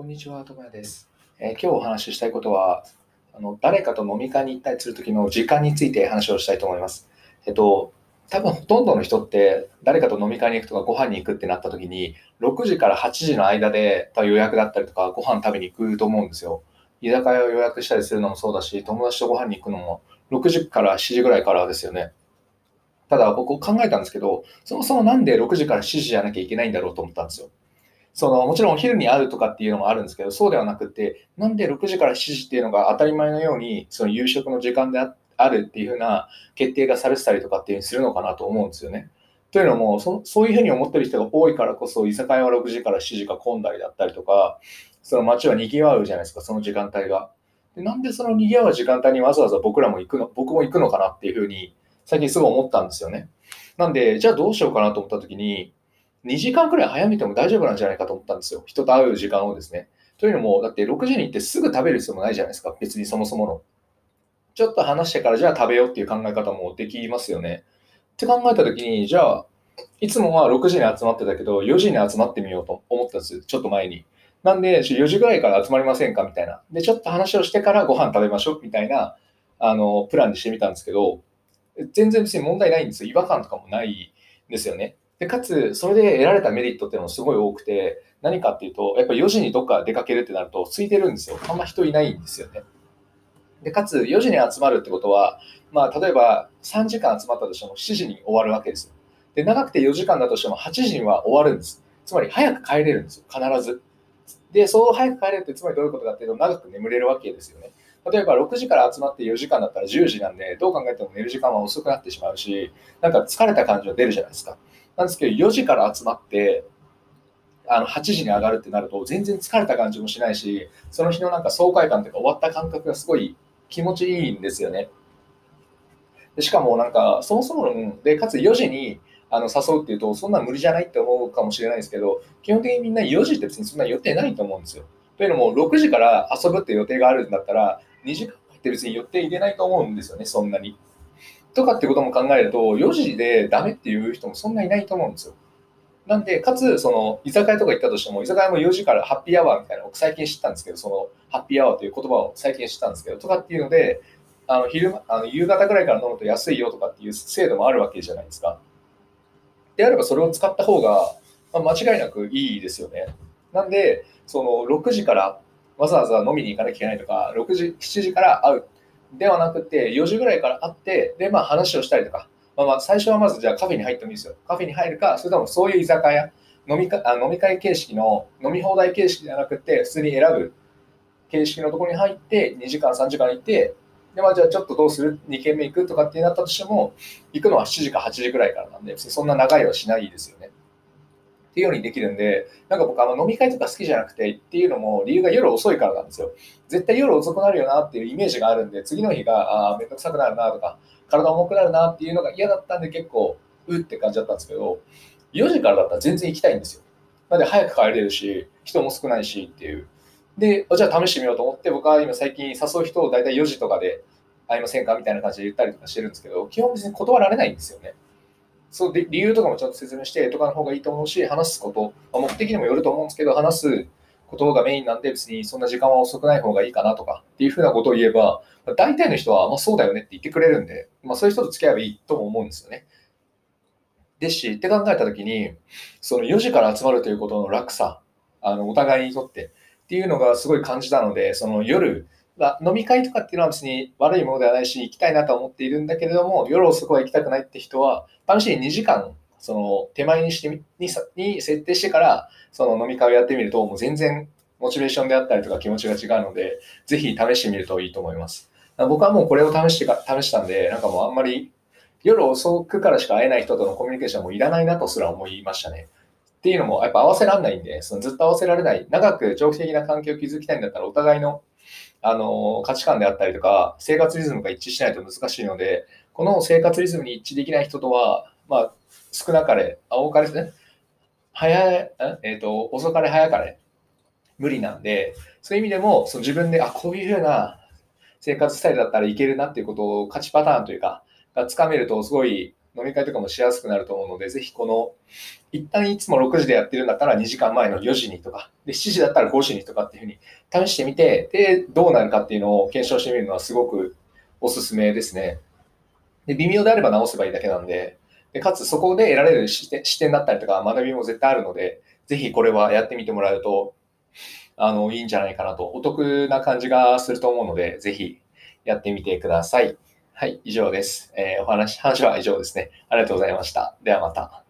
こんにちは、ともやです。えー今日お話ししたいことは、あの誰かと飲み会に行ったりするときの時間について話をしたいと思います。えっと、多分ほとんどの人って誰かと飲み会に行くとかご飯に行くってなったときに、6時から8時の間で予約だったりとかご飯食べに行くと思うんですよ。居酒屋を予約したりするのもそうだし、友達とご飯に行くのも6時から7時ぐらいからですよね。ただ僕考えたんですけど、そもそもなんで6時から7時じゃなきゃいけないんだろうと思ったんですよ。そのもちろんお昼に会うとかっていうのもあるんですけど、そうではなくて、なんで6時から7時っていうのが当たり前のように、その夕食の時間であるっていうふうな決定がされてたりとかっていうふうにするのかなと思うんですよね。というのもそ、そういうふうに思ってる人が多いからこそ、居酒屋は6時から7時が混んだりだったりとか、その街は賑わうじゃないですか、その時間帯が。でなんでその賑わう時間帯にわざわざ僕らも行くの、僕も行くのかなっていうふうに、最近すごい思ったんですよね。なんで、じゃあどうしようかなと思った時に、2時間くらい早めても大丈夫なんじゃないかと思ったんですよ。人と会う時間をですね。というのも、だって6時に行ってすぐ食べる必要もないじゃないですか。別にそもそもの。ちょっと話してからじゃあ食べようっていう考え方もできますよね。って考えた時に、じゃあ、いつもは6時に集まってたけど、4時に集まってみようと思ったんです。ちょっと前に。なんで、4時ぐらいから集まりませんかみたいな。で、ちょっと話をしてからご飯食べましょうみたいな、あの、プランにしてみたんですけど、全然別に問題ないんですよ。違和感とかもないんですよね。で、かつ、それで得られたメリットっていうのもすごい多くて、何かっていうと、やっぱ4時にどっか出かけるってなると、空いてるんですよ。あんま人いないんですよね。で、かつ、4時に集まるってことは、まあ、例えば3時間集まったとしても7時に終わるわけですよ。で、長くて4時間だとしても8時には終わるんです。つまり、早く帰れるんですよ。必ず。で、そう早く帰れるって、つまりどういうことかっていうと、長く眠れるわけですよね。例えば6時から集まって4時間だったら10時なんで、どう考えても寝る時間は遅くなってしまうし、なんか疲れた感じは出るじゃないですか。なんですけど、4時から集まって、あの8時に上がるってなると、全然疲れた感じもしないし、その日のなんか爽快感というか、終わった感覚がすごい気持ちいいんですよね。でしかも、なんか、そもそもの、で、かつ4時にあの誘うっていうと、そんな無理じゃないって思うかもしれないですけど、基本的にみんな4時って別にそんな予定ないと思うんですよ。というのも、6時から遊ぶって予定があるんだったら、2時間って別に予定入れないと思うんですよね、そんなに。とかってことも考えると、4時でダメっていう人もそんないないと思うんですよ。なんで、かつ、その、居酒屋とか行ったとしても、居酒屋も4時からハッピーアワーみたいなのを最近知ったんですけど、その、ハッピーアワーという言葉を最近知ったんですけど、とかっていうので、あの昼あの夕方ぐらいから飲むと安いよとかっていう制度もあるわけじゃないですか。であればそれを使った方が、まあ、間違いなくいいですよね。なんで、その6時からわざわざ飲みに行かなきゃいけないとか、6時、7時から会うではなくて、4時ぐらいから会って、で、まあ話をしたりとか、まあ、まあ最初はまずじゃあカフェに入ってもいいですよ。カフェに入るか、それともそういう居酒屋、飲みかあ飲み会形式の飲み放題形式じゃなくて、普通に選ぶ形式のところに入って、2時間、3時間行って、で、まあじゃあちょっとどうする ?2 軒目行くとかってなったとしても、行くのは7時か8時ぐらいからなんで、そんな長いはしないですよね。っていうようにできるんで、なんか僕あの飲み会とか好きじゃなくてっていうのも理由が夜遅いからなんですよ。絶対夜遅くなるよなっていうイメージがあるんで、次の日がああ、めんどくさくなるなとか、体重くなるなっていうのが嫌だったんで結構、うって感じだったんですけど、4時からだったら全然行きたいんですよ。なんで早く帰れるし、人も少ないしっていう。で、じゃあ試してみようと思って、僕は今最近誘う人を大体4時とかで会いませんかみたいな感じで言ったりとかしてるんですけど、基本別に断られないんですよね。そうで理由とかもちゃんと説明してとかの方がいいと思うし、話すこと、まあ目的にもよると思うんですけど、話すことがメインなんで、別にそんな時間は遅くない方がいいかなとかっていうふうなことを言えば、大体の人は、まあ、そうだよねって言ってくれるんで、まあ、そういう人と付き合えばいいとも思うんですよね。ですし、って考えたときに、その4時から集まるということの楽さ、あのお互いにとってっていうのがすごい感じたので、その夜、飲み会とかっていうのは別に悪いものではないし、行きたいなと思っているんだけれども、夜遅くは行きたくないって人は、試しに2時間、その手前にしてにに設定してから、その飲み会をやってみると、もう全然モチベーションであったりとか気持ちが違うので、ぜひ試してみるといいと思います。僕はもうこれを試してか試したんで、なんかもうあんまり夜遅くからしか会えない人とのコミュニケーションもいらないなとすら思いましたね。っていうのも、やっぱ合わせられないんで、そのずっと合わせられない、長く長期的な関係を築きたいんだったら、お互いのあの価値観であったりとか、生活リズムが一致しないと難しいので、この生活リズムに一致できない人とは、まあ、少なかれ、あ多かれですね、早い、えーと、遅かれ早かれ、無理なんで、そういう意味でも、その自分で、あ、こういうふうな生活スタイルだったらいけるなっていうことを、勝ちパターンというか、がつかめると、すごい飲み会とかもしやすくなると思うので、ぜひこの、一旦いつも6時でやってるんだったら2時間前の4時にとか、で7時だったら5時にとかっていうふうに試してみて、で、どうなるかっていうのを検証してみるのはすごくおすすめですね。で、微妙であれば直せばいいだけなんで、でかつそこで得られる視点視点だったりとか学びも絶対あるので、ぜひこれはやってみてもらうと、あの、いいんじゃないかなと、お得な感じがすると思うので、ぜひやってみてください。はい、以上です。えー、お話、話は以上ですね。ありがとうございました。ではまた。